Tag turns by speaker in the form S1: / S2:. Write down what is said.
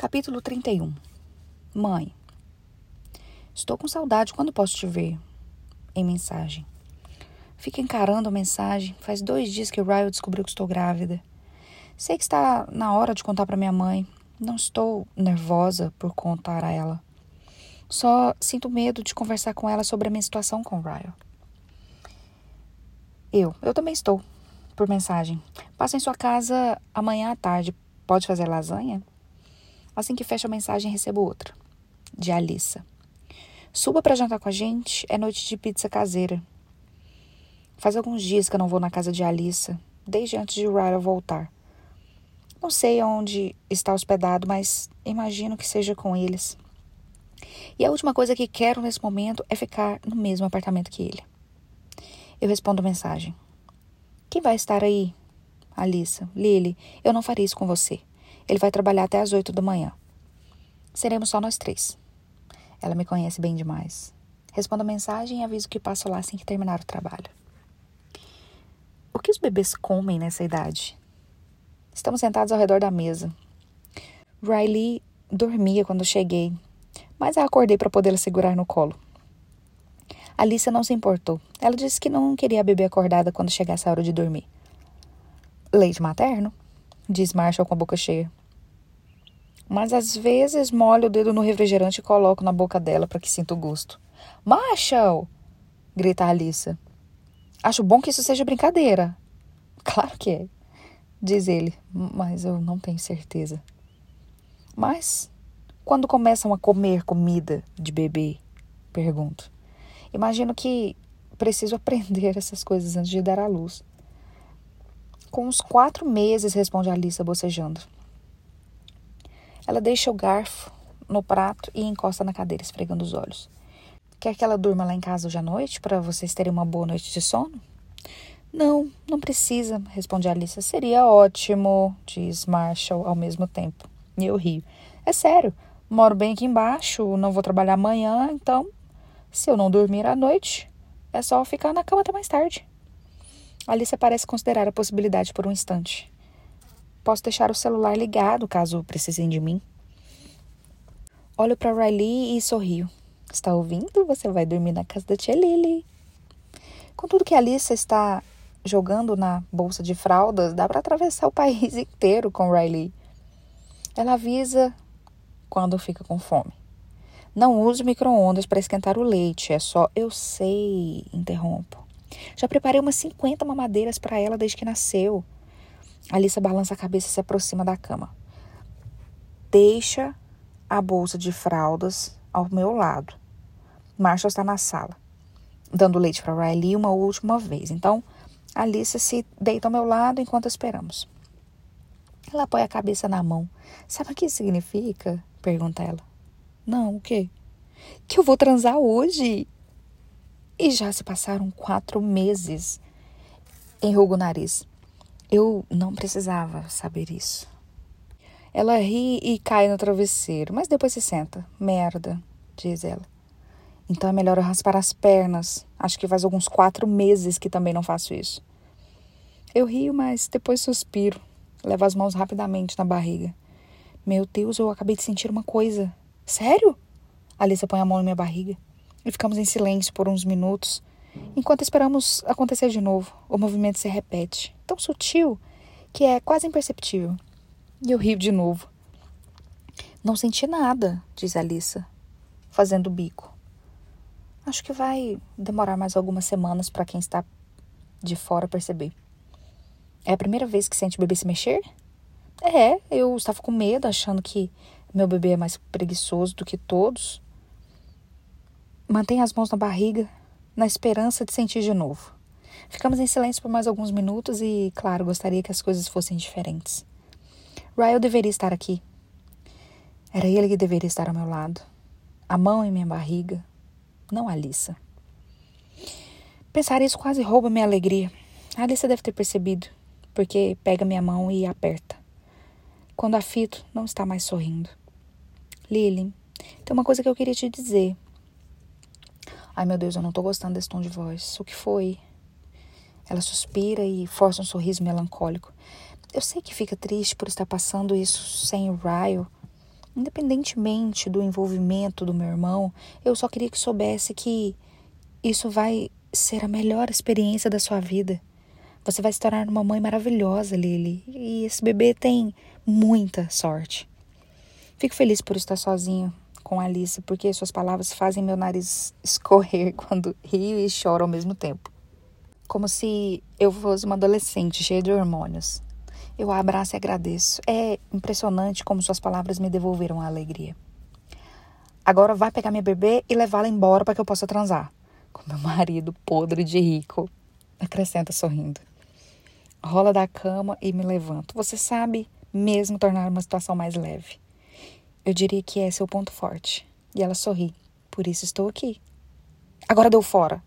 S1: Capítulo 31 Mãe, estou com saudade. Quando posso te ver? Em mensagem. Fica encarando a mensagem. Faz dois dias que o Ryan descobriu que estou grávida. Sei que está na hora de contar para minha mãe. Não estou nervosa por contar a ela. Só sinto medo de conversar com ela sobre a minha situação com o Ryan. Eu, eu também estou. Por mensagem. Passa em sua casa amanhã à tarde. Pode fazer lasanha? Assim que fecho a mensagem, recebo outra. De Alissa. Suba para jantar com a gente. É noite de pizza caseira. Faz alguns dias que eu não vou na casa de Alissa, desde antes de Ryan voltar. Não sei onde está hospedado, mas imagino que seja com eles. E a última coisa que quero nesse momento é ficar no mesmo apartamento que ele. Eu respondo a mensagem. Quem vai estar aí? Alissa. Lily, eu não faria isso com você. Ele vai trabalhar até às oito da manhã. Seremos só nós três. Ela me conhece bem demais. Respondo a mensagem e aviso que passo lá assim que terminar o trabalho. O que os bebês comem nessa idade? Estamos sentados ao redor da mesa. Riley dormia quando cheguei, mas a acordei para podê-la segurar no colo. Alicia não se importou. Ela disse que não queria beber acordada quando chegasse a hora de dormir. Leite materno? Diz Marshall com a boca cheia. Mas às vezes molho o dedo no refrigerante e coloco na boca dela para que sinta o gosto. Marshall! grita Alissa. Acho bom que isso seja brincadeira. Claro que é, diz ele, mas eu não tenho certeza. Mas quando começam a comer comida de bebê? Pergunto. Imagino que preciso aprender essas coisas antes de dar à luz. Com uns quatro meses, responde Alissa bocejando. Ela deixa o garfo no prato e encosta na cadeira, esfregando os olhos. Quer que ela durma lá em casa hoje à noite para vocês terem uma boa noite de sono? Não, não precisa, responde Alissa. Seria ótimo, diz Marshall ao mesmo tempo. E eu rio. É sério, moro bem aqui embaixo, não vou trabalhar amanhã, então se eu não dormir à noite, é só ficar na cama até mais tarde. Alice parece considerar a possibilidade por um instante. Posso deixar o celular ligado caso precisem de mim. Olho para Riley e sorrio. Está ouvindo? Você vai dormir na casa da tia Lily. Com tudo que a Alice está jogando na bolsa de fraldas, dá para atravessar o país inteiro com Riley. Ela avisa quando fica com fome. Não use micro-ondas para esquentar o leite, é só. Eu sei, interrompo. Já preparei umas 50 mamadeiras para ela desde que nasceu. Alissa balança a cabeça e se aproxima da cama. Deixa a bolsa de fraldas ao meu lado. Marshall está na sala, dando leite para Riley uma última vez. Então, Alice se deita ao meu lado enquanto esperamos. Ela apoia a cabeça na mão. Sabe o que isso significa? pergunta ela. Não, o quê? Que eu vou transar hoje. E já se passaram quatro meses. Enrugo o nariz. Eu não precisava saber isso. Ela ri e cai no travesseiro, mas depois se senta. Merda, diz ela. Então é melhor eu raspar as pernas. Acho que faz alguns quatro meses que também não faço isso. Eu rio, mas depois suspiro. Levo as mãos rapidamente na barriga. Meu Deus, eu acabei de sentir uma coisa. Sério? Alissa põe a mão na minha barriga. E ficamos em silêncio por uns minutos, enquanto esperamos acontecer de novo. O movimento se repete, tão sutil que é quase imperceptível. E eu rio de novo. Não senti nada, diz Alissa, fazendo o bico. Acho que vai demorar mais algumas semanas para quem está de fora perceber. É a primeira vez que sente o bebê se mexer? É, eu estava com medo, achando que meu bebê é mais preguiçoso do que todos. Mantenha as mãos na barriga, na esperança de sentir de novo. Ficamos em silêncio por mais alguns minutos e, claro, gostaria que as coisas fossem diferentes. Ryle deveria estar aqui. Era ele que deveria estar ao meu lado. A mão em minha barriga, não a Alissa. Pensar isso quase rouba minha alegria. A Alissa deve ter percebido, porque pega minha mão e aperta. Quando a fito, não está mais sorrindo. Lily, tem uma coisa que eu queria te dizer. Ai meu Deus, eu não tô gostando desse tom de voz. O que foi? Ela suspira e força um sorriso melancólico. Eu sei que fica triste por estar passando isso sem o Ryle, Independentemente do envolvimento do meu irmão, eu só queria que soubesse que isso vai ser a melhor experiência da sua vida. Você vai se tornar uma mãe maravilhosa, Lily, e esse bebê tem muita sorte. Fico feliz por estar sozinho com Alice, porque suas palavras fazem meu nariz escorrer quando rio e choro ao mesmo tempo. Como se eu fosse uma adolescente cheia de hormônios. Eu a abraço e agradeço. É impressionante como suas palavras me devolveram a alegria. Agora vai pegar minha bebê e levá-la embora para que eu possa transar. Com meu marido podre de rico. Acrescenta sorrindo. Rola da cama e me levanto. Você sabe mesmo tornar uma situação mais leve. Eu diria que é seu ponto forte. E ela sorri. Por isso estou aqui. Agora deu fora.